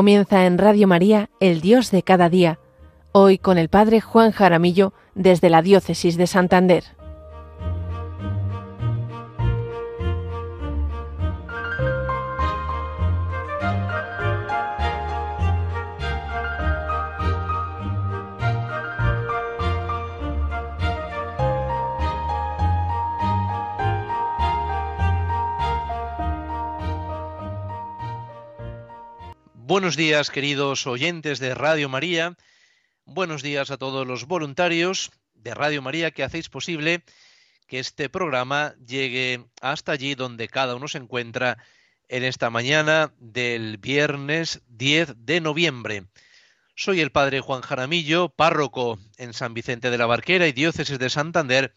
Comienza en Radio María, El Dios de cada día, hoy con el Padre Juan Jaramillo desde la Diócesis de Santander. Buenos días, queridos oyentes de Radio María. Buenos días a todos los voluntarios de Radio María que hacéis posible que este programa llegue hasta allí donde cada uno se encuentra en esta mañana del viernes 10 de noviembre. Soy el padre Juan Jaramillo, párroco en San Vicente de la Barquera y diócesis de Santander,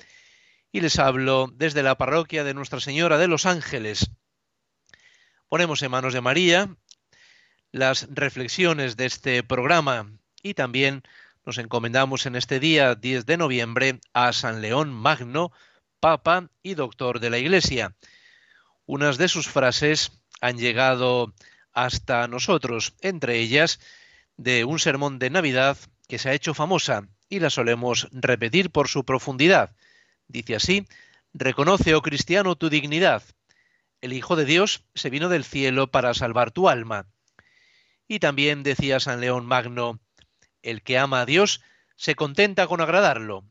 y les hablo desde la parroquia de Nuestra Señora de los Ángeles. Ponemos en manos de María las reflexiones de este programa y también nos encomendamos en este día 10 de noviembre a San León Magno, Papa y Doctor de la Iglesia. Unas de sus frases han llegado hasta nosotros, entre ellas de un sermón de Navidad que se ha hecho famosa y la solemos repetir por su profundidad. Dice así, Reconoce, oh cristiano, tu dignidad. El Hijo de Dios se vino del cielo para salvar tu alma. Y también decía San León Magno, el que ama a Dios se contenta con agradarlo.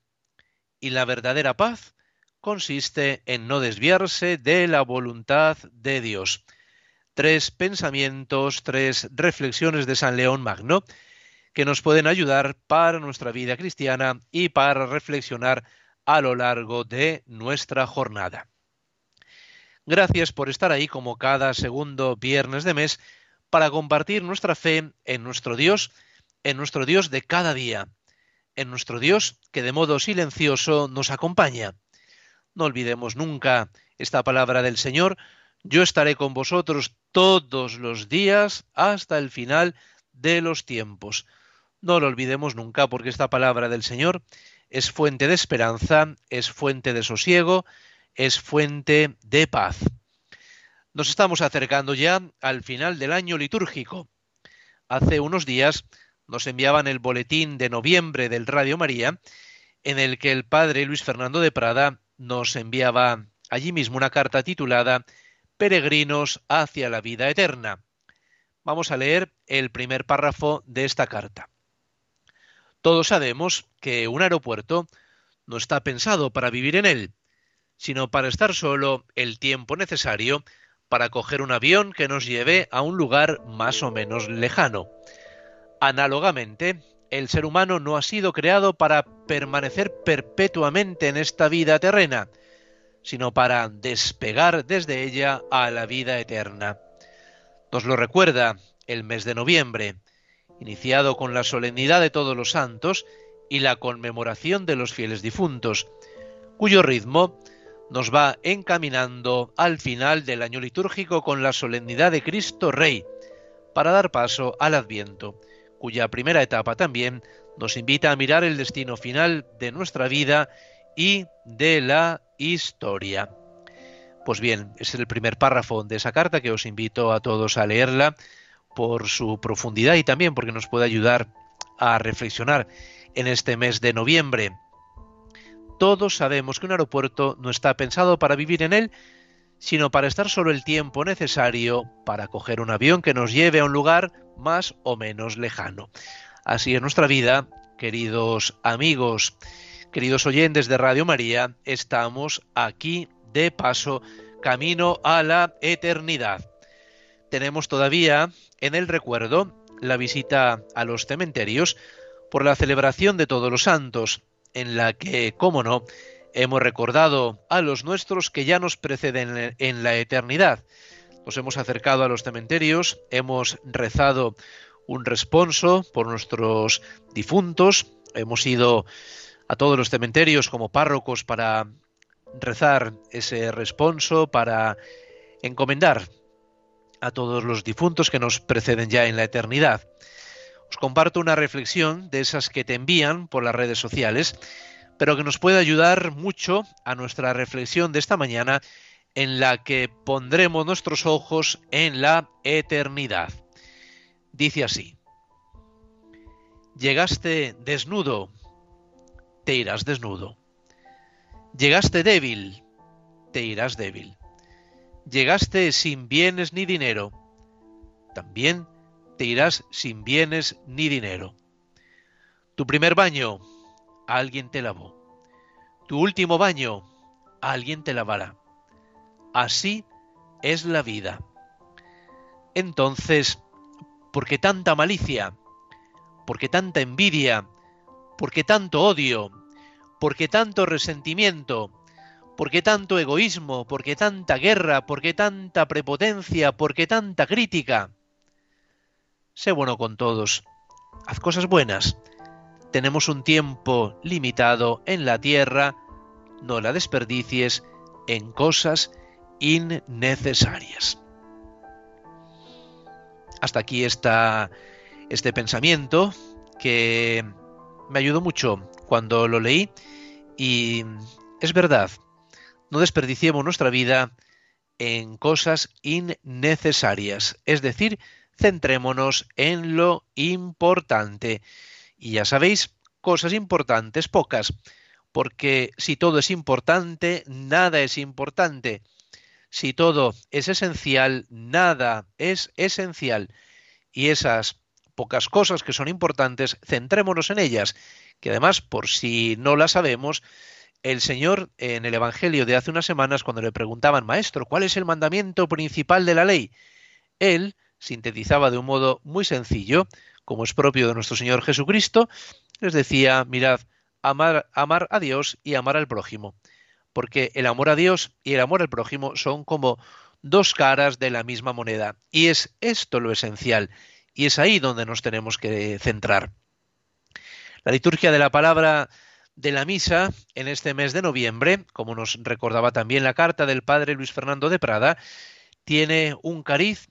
Y la verdadera paz consiste en no desviarse de la voluntad de Dios. Tres pensamientos, tres reflexiones de San León Magno que nos pueden ayudar para nuestra vida cristiana y para reflexionar a lo largo de nuestra jornada. Gracias por estar ahí como cada segundo viernes de mes para compartir nuestra fe en nuestro Dios, en nuestro Dios de cada día, en nuestro Dios que de modo silencioso nos acompaña. No olvidemos nunca esta palabra del Señor, yo estaré con vosotros todos los días hasta el final de los tiempos. No lo olvidemos nunca porque esta palabra del Señor es fuente de esperanza, es fuente de sosiego, es fuente de paz. Nos estamos acercando ya al final del año litúrgico. Hace unos días nos enviaban el boletín de noviembre del Radio María, en el que el padre Luis Fernando de Prada nos enviaba allí mismo una carta titulada Peregrinos hacia la vida eterna. Vamos a leer el primer párrafo de esta carta. Todos sabemos que un aeropuerto no está pensado para vivir en él, sino para estar solo el tiempo necesario para coger un avión que nos lleve a un lugar más o menos lejano. Análogamente, el ser humano no ha sido creado para permanecer perpetuamente en esta vida terrena, sino para despegar desde ella a la vida eterna. Nos lo recuerda el mes de noviembre, iniciado con la solemnidad de todos los santos y la conmemoración de los fieles difuntos, cuyo ritmo nos va encaminando al final del año litúrgico con la solemnidad de Cristo Rey, para dar paso al Adviento, cuya primera etapa también nos invita a mirar el destino final de nuestra vida y de la historia. Pues bien, es el primer párrafo de esa carta que os invito a todos a leerla por su profundidad y también porque nos puede ayudar a reflexionar en este mes de noviembre. Todos sabemos que un aeropuerto no está pensado para vivir en él, sino para estar solo el tiempo necesario para coger un avión que nos lleve a un lugar más o menos lejano. Así es nuestra vida, queridos amigos, queridos oyentes de Radio María, estamos aquí de paso, camino a la eternidad. Tenemos todavía en el recuerdo la visita a los cementerios por la celebración de todos los santos, en la que, cómo no, hemos recordado a los nuestros que ya nos preceden en la eternidad. Nos hemos acercado a los cementerios, hemos rezado un responso por nuestros difuntos, hemos ido a todos los cementerios como párrocos para rezar ese responso, para encomendar a todos los difuntos que nos preceden ya en la eternidad os comparto una reflexión de esas que te envían por las redes sociales, pero que nos puede ayudar mucho a nuestra reflexión de esta mañana en la que pondremos nuestros ojos en la eternidad. dice así, Llegaste desnudo, te irás desnudo. Llegaste débil, te irás débil. Llegaste sin bienes ni dinero, también te irás sin bienes ni dinero. Tu primer baño, alguien te lavó. Tu último baño, alguien te lavará. Así es la vida. Entonces, ¿por qué tanta malicia? ¿Por qué tanta envidia? ¿Por qué tanto odio? ¿Por qué tanto resentimiento? ¿Por qué tanto egoísmo? ¿Por qué tanta guerra? ¿Por qué tanta prepotencia? ¿Por qué tanta crítica? Sé bueno con todos. Haz cosas buenas. Tenemos un tiempo limitado en la tierra. No la desperdicies en cosas innecesarias. Hasta aquí está este pensamiento que me ayudó mucho cuando lo leí y es verdad, no desperdiciemos nuestra vida en cosas innecesarias, es decir, centrémonos en lo importante. Y ya sabéis, cosas importantes, pocas, porque si todo es importante, nada es importante. Si todo es esencial, nada es esencial. Y esas pocas cosas que son importantes, centrémonos en ellas, que además, por si no las sabemos, el Señor en el Evangelio de hace unas semanas, cuando le preguntaban, Maestro, ¿cuál es el mandamiento principal de la ley? Él sintetizaba de un modo muy sencillo, como es propio de nuestro Señor Jesucristo, les decía, mirad, amar, amar a Dios y amar al prójimo porque el amor a Dios y el amor al prójimo son como dos caras de la misma moneda. Y es esto lo esencial, y es ahí donde nos tenemos que centrar. La liturgia de la palabra de la misa en este mes de noviembre, como nos recordaba también la carta del padre Luis Fernando de Prada, tiene un cariz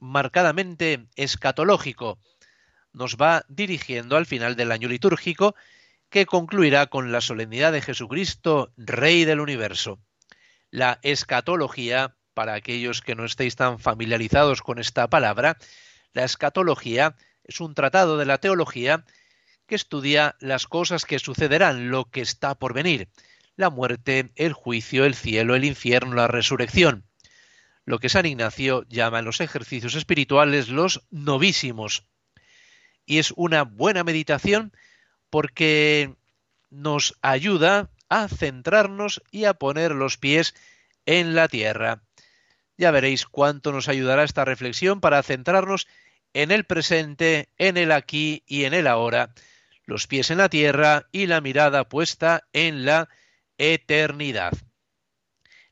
marcadamente escatológico. Nos va dirigiendo al final del año litúrgico que concluirá con la solemnidad de Jesucristo, Rey del universo. La escatología, para aquellos que no estéis tan familiarizados con esta palabra, la escatología es un tratado de la teología que estudia las cosas que sucederán, lo que está por venir, la muerte, el juicio, el cielo, el infierno, la resurrección, lo que San Ignacio llama en los ejercicios espirituales los novísimos. Y es una buena meditación porque nos ayuda a centrarnos y a poner los pies en la tierra. Ya veréis cuánto nos ayudará esta reflexión para centrarnos en el presente, en el aquí y en el ahora, los pies en la tierra y la mirada puesta en la eternidad.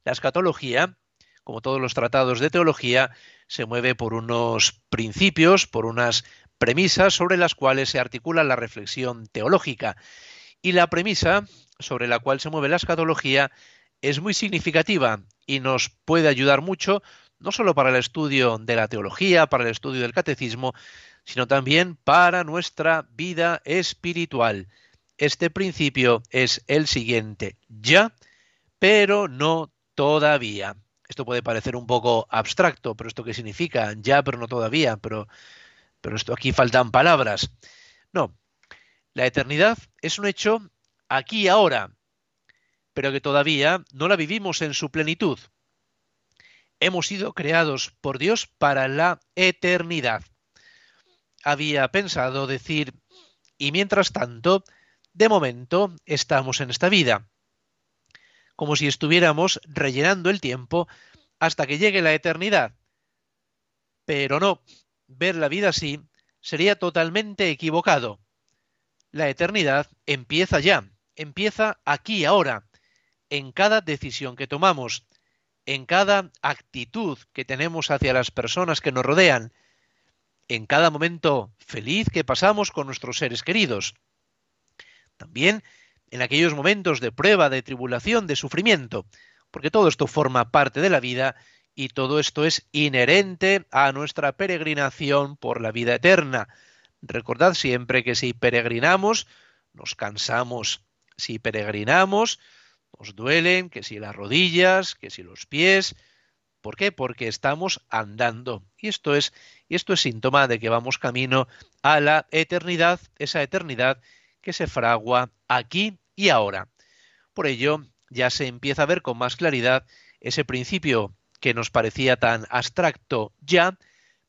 La escatología, como todos los tratados de teología, se mueve por unos principios, por unas premisas sobre las cuales se articula la reflexión teológica. Y la premisa sobre la cual se mueve la escatología es muy significativa y nos puede ayudar mucho, no solo para el estudio de la teología, para el estudio del catecismo, sino también para nuestra vida espiritual. Este principio es el siguiente, ya, pero no todavía. Esto puede parecer un poco abstracto, pero ¿esto qué significa? Ya, pero no todavía, pero pero esto aquí faltan palabras. No, la eternidad es un hecho aquí ahora, pero que todavía no la vivimos en su plenitud. Hemos sido creados por Dios para la eternidad. Había pensado decir, y mientras tanto, de momento estamos en esta vida, como si estuviéramos rellenando el tiempo hasta que llegue la eternidad. Pero no, ver la vida así sería totalmente equivocado. La eternidad empieza ya, empieza aquí ahora, en cada decisión que tomamos, en cada actitud que tenemos hacia las personas que nos rodean, en cada momento feliz que pasamos con nuestros seres queridos. También en aquellos momentos de prueba, de tribulación, de sufrimiento, porque todo esto forma parte de la vida y todo esto es inherente a nuestra peregrinación por la vida eterna. Recordad siempre que si peregrinamos, nos cansamos. Si peregrinamos, nos duelen, que si las rodillas, que si los pies. ¿Por qué? Porque estamos andando. Y esto es, esto es síntoma de que vamos camino a la eternidad, esa eternidad que se fragua aquí y ahora. Por ello, ya se empieza a ver con más claridad ese principio que nos parecía tan abstracto ya,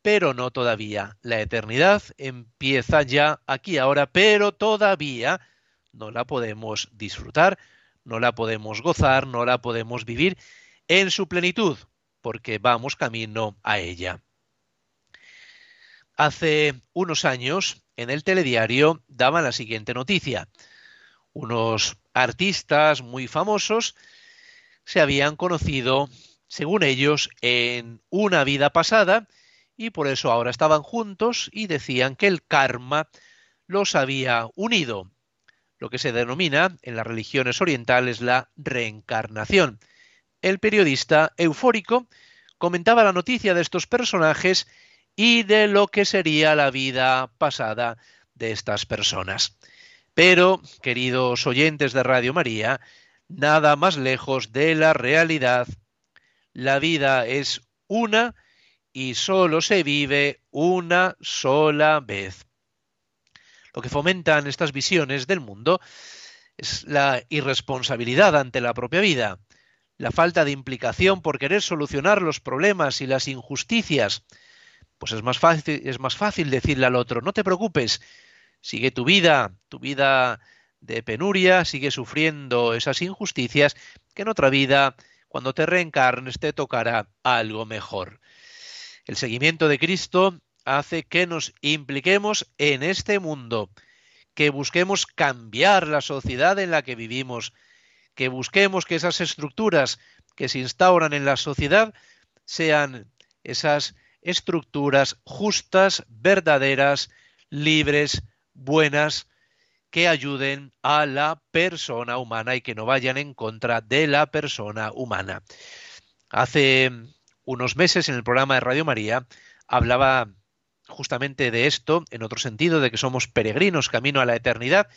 pero no todavía. La eternidad empieza ya aquí ahora, pero todavía no la podemos disfrutar, no la podemos gozar, no la podemos vivir en su plenitud, porque vamos camino a ella. Hace unos años, en el telediario, daban la siguiente noticia. Unos artistas muy famosos se habían conocido, según ellos, en una vida pasada y por eso ahora estaban juntos y decían que el karma los había unido, lo que se denomina en las religiones orientales la reencarnación el periodista eufórico comentaba la noticia de estos personajes y de lo que sería la vida pasada de estas personas. Pero, queridos oyentes de Radio María, nada más lejos de la realidad. La vida es una y solo se vive una sola vez. Lo que fomentan estas visiones del mundo es la irresponsabilidad ante la propia vida, la falta de implicación por querer solucionar los problemas y las injusticias, pues es más fácil, es más fácil decirle al otro, no te preocupes, sigue tu vida, tu vida de penuria, sigue sufriendo esas injusticias, que en otra vida, cuando te reencarnes, te tocará algo mejor. El seguimiento de Cristo hace que nos impliquemos en este mundo, que busquemos cambiar la sociedad en la que vivimos, que busquemos que esas estructuras que se instauran en la sociedad sean esas estructuras justas, verdaderas, libres, buenas, que ayuden a la persona humana y que no vayan en contra de la persona humana. Hace unos meses en el programa de Radio María hablaba justamente de esto, en otro sentido, de que somos peregrinos camino a la eternidad,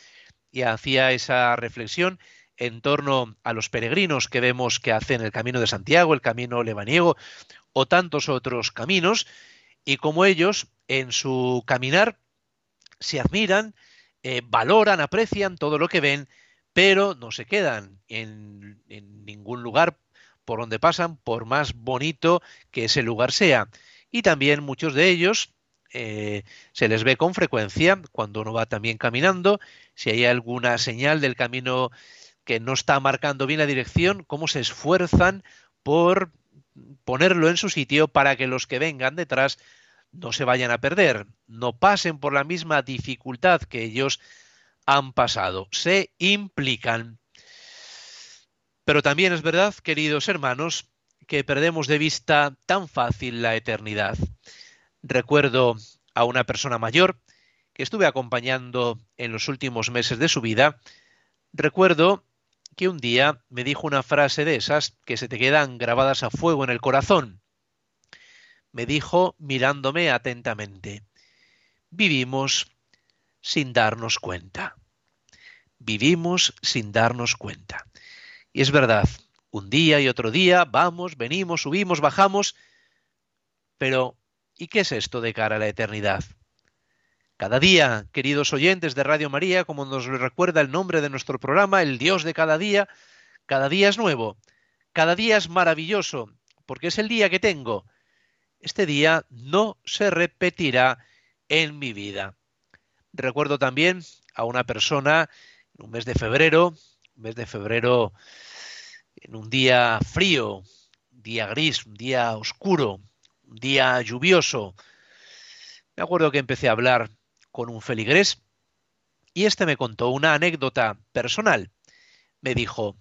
y hacía esa reflexión en torno a los peregrinos que vemos que hacen el camino de Santiago, el camino lebaniego o tantos otros caminos, y como ellos en su caminar se admiran, eh, valoran, aprecian todo lo que ven, pero no se quedan en, ningún lugar por donde pasan, por más bonito que ese lugar sea. Y también muchos de ellos eh, se les ve con frecuencia cuando uno va también caminando, si hay alguna señal del camino que no está marcando bien la dirección, cómo se esfuerzan por ponerlo en su sitio para que los que vengan detrás no se vayan a perder, no pasen por la misma dificultad que ellos han pasado, se implican. Pero también es verdad, queridos hermanos, que perdemos de vista tan fácil la eternidad. Recuerdo a una persona mayor que estuve acompañando en los últimos meses de su vida. Recuerdo que un día me dijo una frase de esas que se te quedan grabadas a fuego en el corazón. Me dijo mirándome atentamente, vivimos sin darnos cuenta. Vivimos sin darnos cuenta. Y es verdad, un día y otro día vamos, venimos, subimos, bajamos, pero ¿y qué es esto de cara a la eternidad? Cada día, queridos oyentes de Radio María, como nos recuerda el nombre de nuestro programa, el Dios de cada día, cada día es nuevo, cada día es maravilloso, porque es el día que tengo. Este día no se repetirá en mi vida. Recuerdo también a una persona en un mes de febrero, un mes de febrero en un día frío, un día gris, un día oscuro, un día lluvioso. Me acuerdo que empecé a hablar con un feligrés y este me contó una anécdota personal. Me dijo,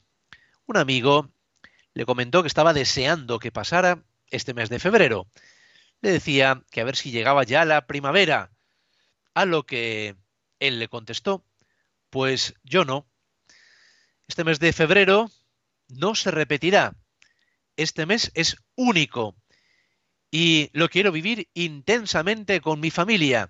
un amigo le comentó que estaba deseando que pasara este mes de febrero. Le decía que a ver si llegaba ya la primavera, a lo que él le contestó, pues yo no. Este mes de febrero no se repetirá. Este mes es único y lo quiero vivir intensamente con mi familia.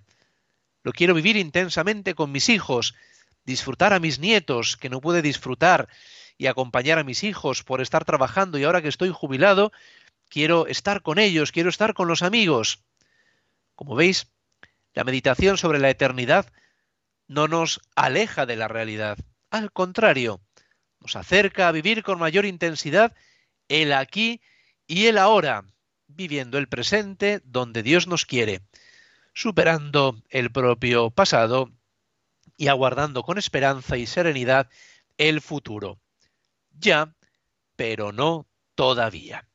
Lo quiero vivir intensamente con mis hijos, disfrutar a mis nietos, que no pude disfrutar, y acompañar a mis hijos por estar trabajando y ahora que estoy jubilado, quiero estar con ellos, quiero estar con los amigos. Como veis, la meditación sobre la eternidad no nos aleja de la realidad, al contrario, nos acerca a vivir con mayor intensidad el aquí y el ahora, viviendo el presente donde Dios nos quiere, superando el propio pasado y aguardando con esperanza y serenidad el futuro. Ya, pero no todavía.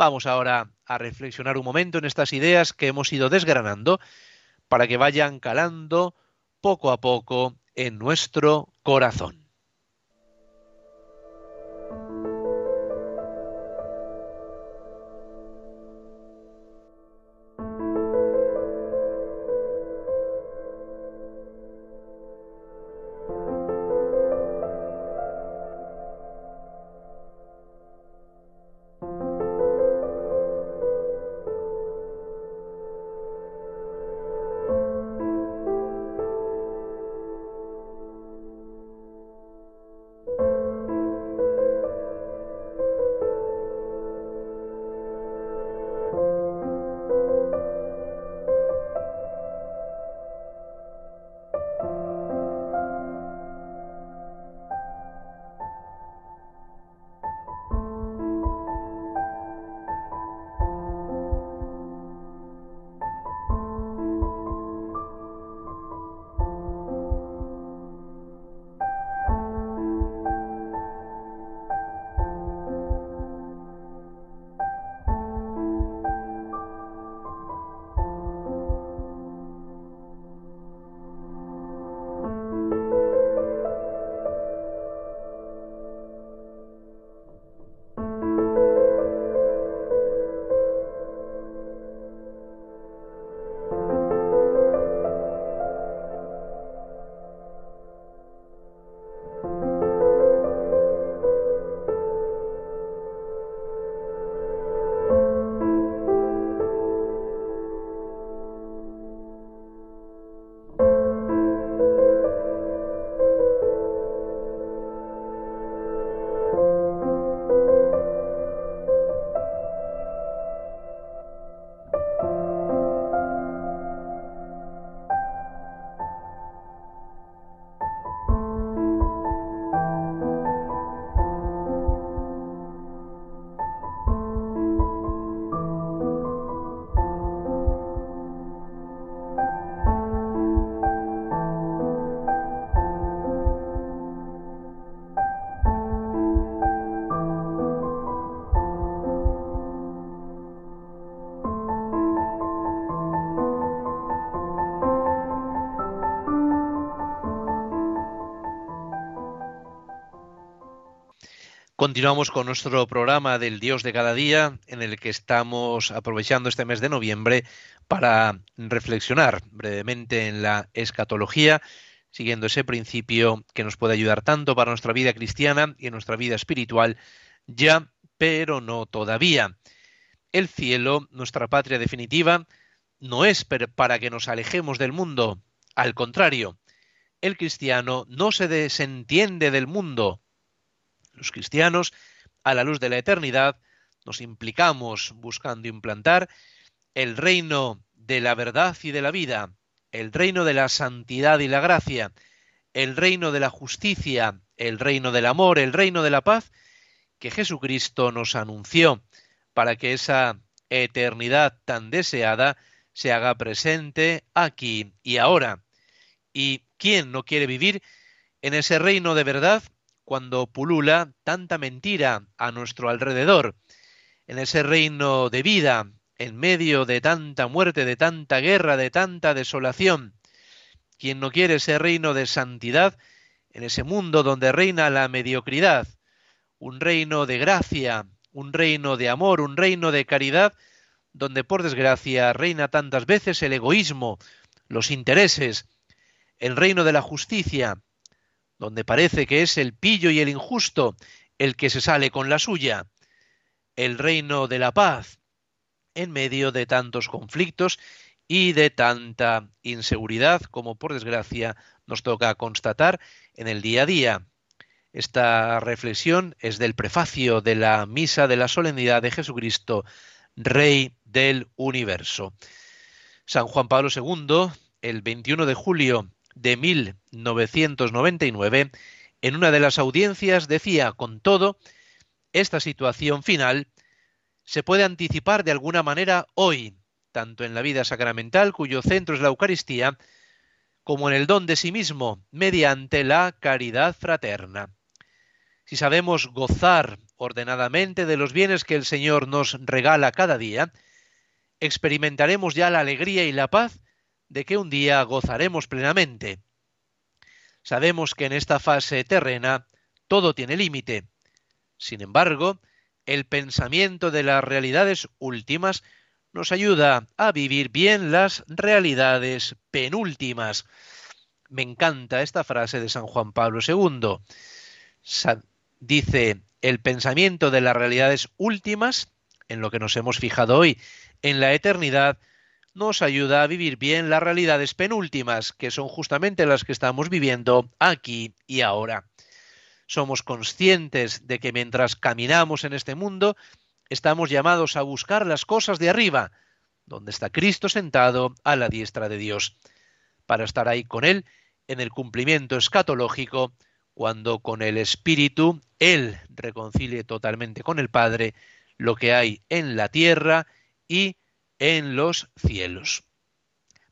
Vamos ahora a reflexionar un momento en estas ideas que hemos ido desgranando para que vayan calando poco a poco en nuestro corazón. Continuamos con nuestro programa del Dios de cada día, en el que estamos aprovechando este mes de noviembre para reflexionar brevemente en la escatología, siguiendo ese principio que nos puede ayudar tanto para nuestra vida cristiana y en nuestra vida espiritual, ya, pero no todavía. El cielo, nuestra patria definitiva, no es para que nos alejemos del mundo, al contrario, el cristiano no se desentiende del mundo, los cristianos, a la luz de la eternidad, nos implicamos buscando implantar el reino de la verdad y de la vida, el reino de la santidad y la gracia, el reino de la justicia, el reino del amor, el reino de la paz, que Jesucristo nos anunció para que esa eternidad tan deseada se haga presente aquí y ahora. ¿Y quién no quiere vivir en ese reino de verdad cuando pulula tanta mentira a nuestro alrededor, en ese reino de vida, en medio de tanta muerte, de tanta guerra, de tanta desolación. Quien no quiere ese reino de santidad, en ese mundo donde reina la mediocridad, un reino de gracia, un reino de amor, un reino de caridad, donde por desgracia reina tantas veces el egoísmo, los intereses, el reino de la justicia, donde parece que es el pillo y el injusto el que se sale con la suya, el reino de la paz, en medio de tantos conflictos y de tanta inseguridad como por desgracia nos toca constatar en el día a día. Esta reflexión es del prefacio de la Misa de la Solemnidad de Jesucristo, Rey del Universo. San Juan Pablo II, el 21 de julio de 1999, en una de las audiencias decía, con todo, esta situación final se puede anticipar de alguna manera hoy, tanto en la vida sacramental, cuyo centro es la Eucaristía, como en el don de sí mismo, mediante la caridad fraterna. Si sabemos gozar ordenadamente de los bienes que el Señor nos regala cada día, experimentaremos ya la alegría y la paz de que un día gozaremos plenamente. Sabemos que en esta fase terrena todo tiene límite. Sin embargo, el pensamiento de las realidades últimas nos ayuda a vivir bien las realidades penúltimas. Me encanta esta frase de San Juan Pablo II. dice, el pensamiento de las realidades últimas, en lo que nos hemos fijado hoy, en la eternidad, nos ayuda a vivir bien las realidades penúltimas, que son justamente las que estamos viviendo aquí y ahora. Somos conscientes de que mientras caminamos en este mundo, estamos llamados a buscar las cosas de arriba, donde está Cristo sentado a la diestra de Dios, para estar ahí con Él en el cumplimiento escatológico, cuando con el Espíritu Él reconcilie totalmente con el Padre lo que hay en la tierra y en los cielos.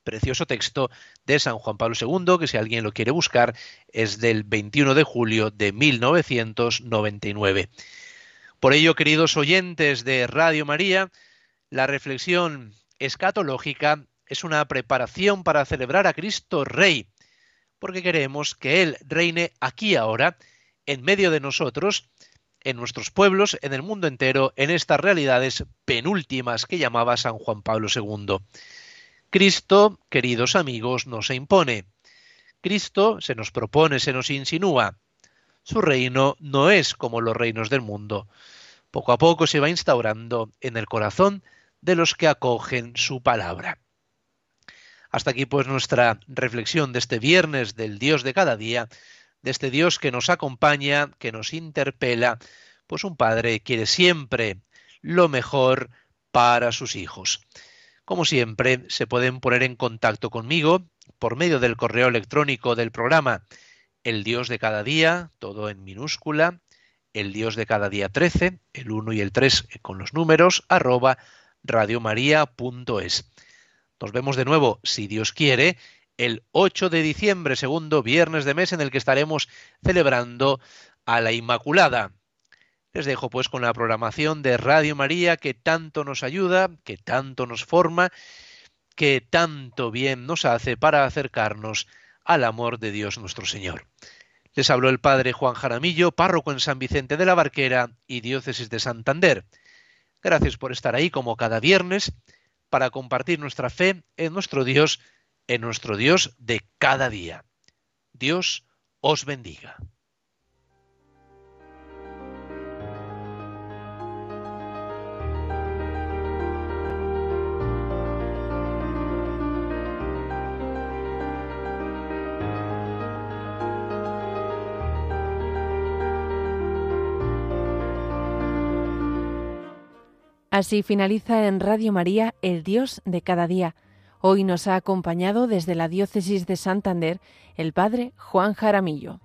Precioso texto de San Juan Pablo II, que si alguien lo quiere buscar, es del 21 de julio de 1999. Por ello, queridos oyentes de Radio María, la reflexión escatológica es una preparación para celebrar a Cristo Rey, porque queremos que Él reine aquí ahora, en medio de nosotros, en nuestros pueblos, en el mundo entero, en estas realidades penúltimas que llamaba San Juan Pablo II. Cristo, queridos amigos, no se impone. Cristo se nos propone, se nos insinúa. Su reino no es como los reinos del mundo. Poco a poco se va instaurando en el corazón de los que acogen su palabra. Hasta aquí pues nuestra reflexión de este viernes del Dios de cada día de este Dios que nos acompaña, que nos interpela, pues un padre quiere siempre lo mejor para sus hijos. Como siempre, se pueden poner en contacto conmigo por medio del correo electrónico del programa El Dios de cada día, todo en minúscula, el Dios de cada día 13, el 1 y el 3 con los números, arroba radiomaria.es. Nos vemos de nuevo, si Dios quiere, el 8 de diciembre, segundo viernes de mes en el que estaremos celebrando a la Inmaculada. Les dejo pues con la programación de Radio María que tanto nos ayuda, que tanto nos forma, que tanto bien nos hace para acercarnos al amor de Dios nuestro Señor. Les habló el Padre Juan Jaramillo, párroco en San Vicente de la Barquera y diócesis de Santander. Gracias por estar ahí como cada viernes para compartir nuestra fe en nuestro Dios en nuestro Dios de cada día. Dios os bendiga. Así finaliza en Radio María el Dios de cada día Hoy nos ha acompañado desde la diócesis de Santander el padre Juan Jaramillo.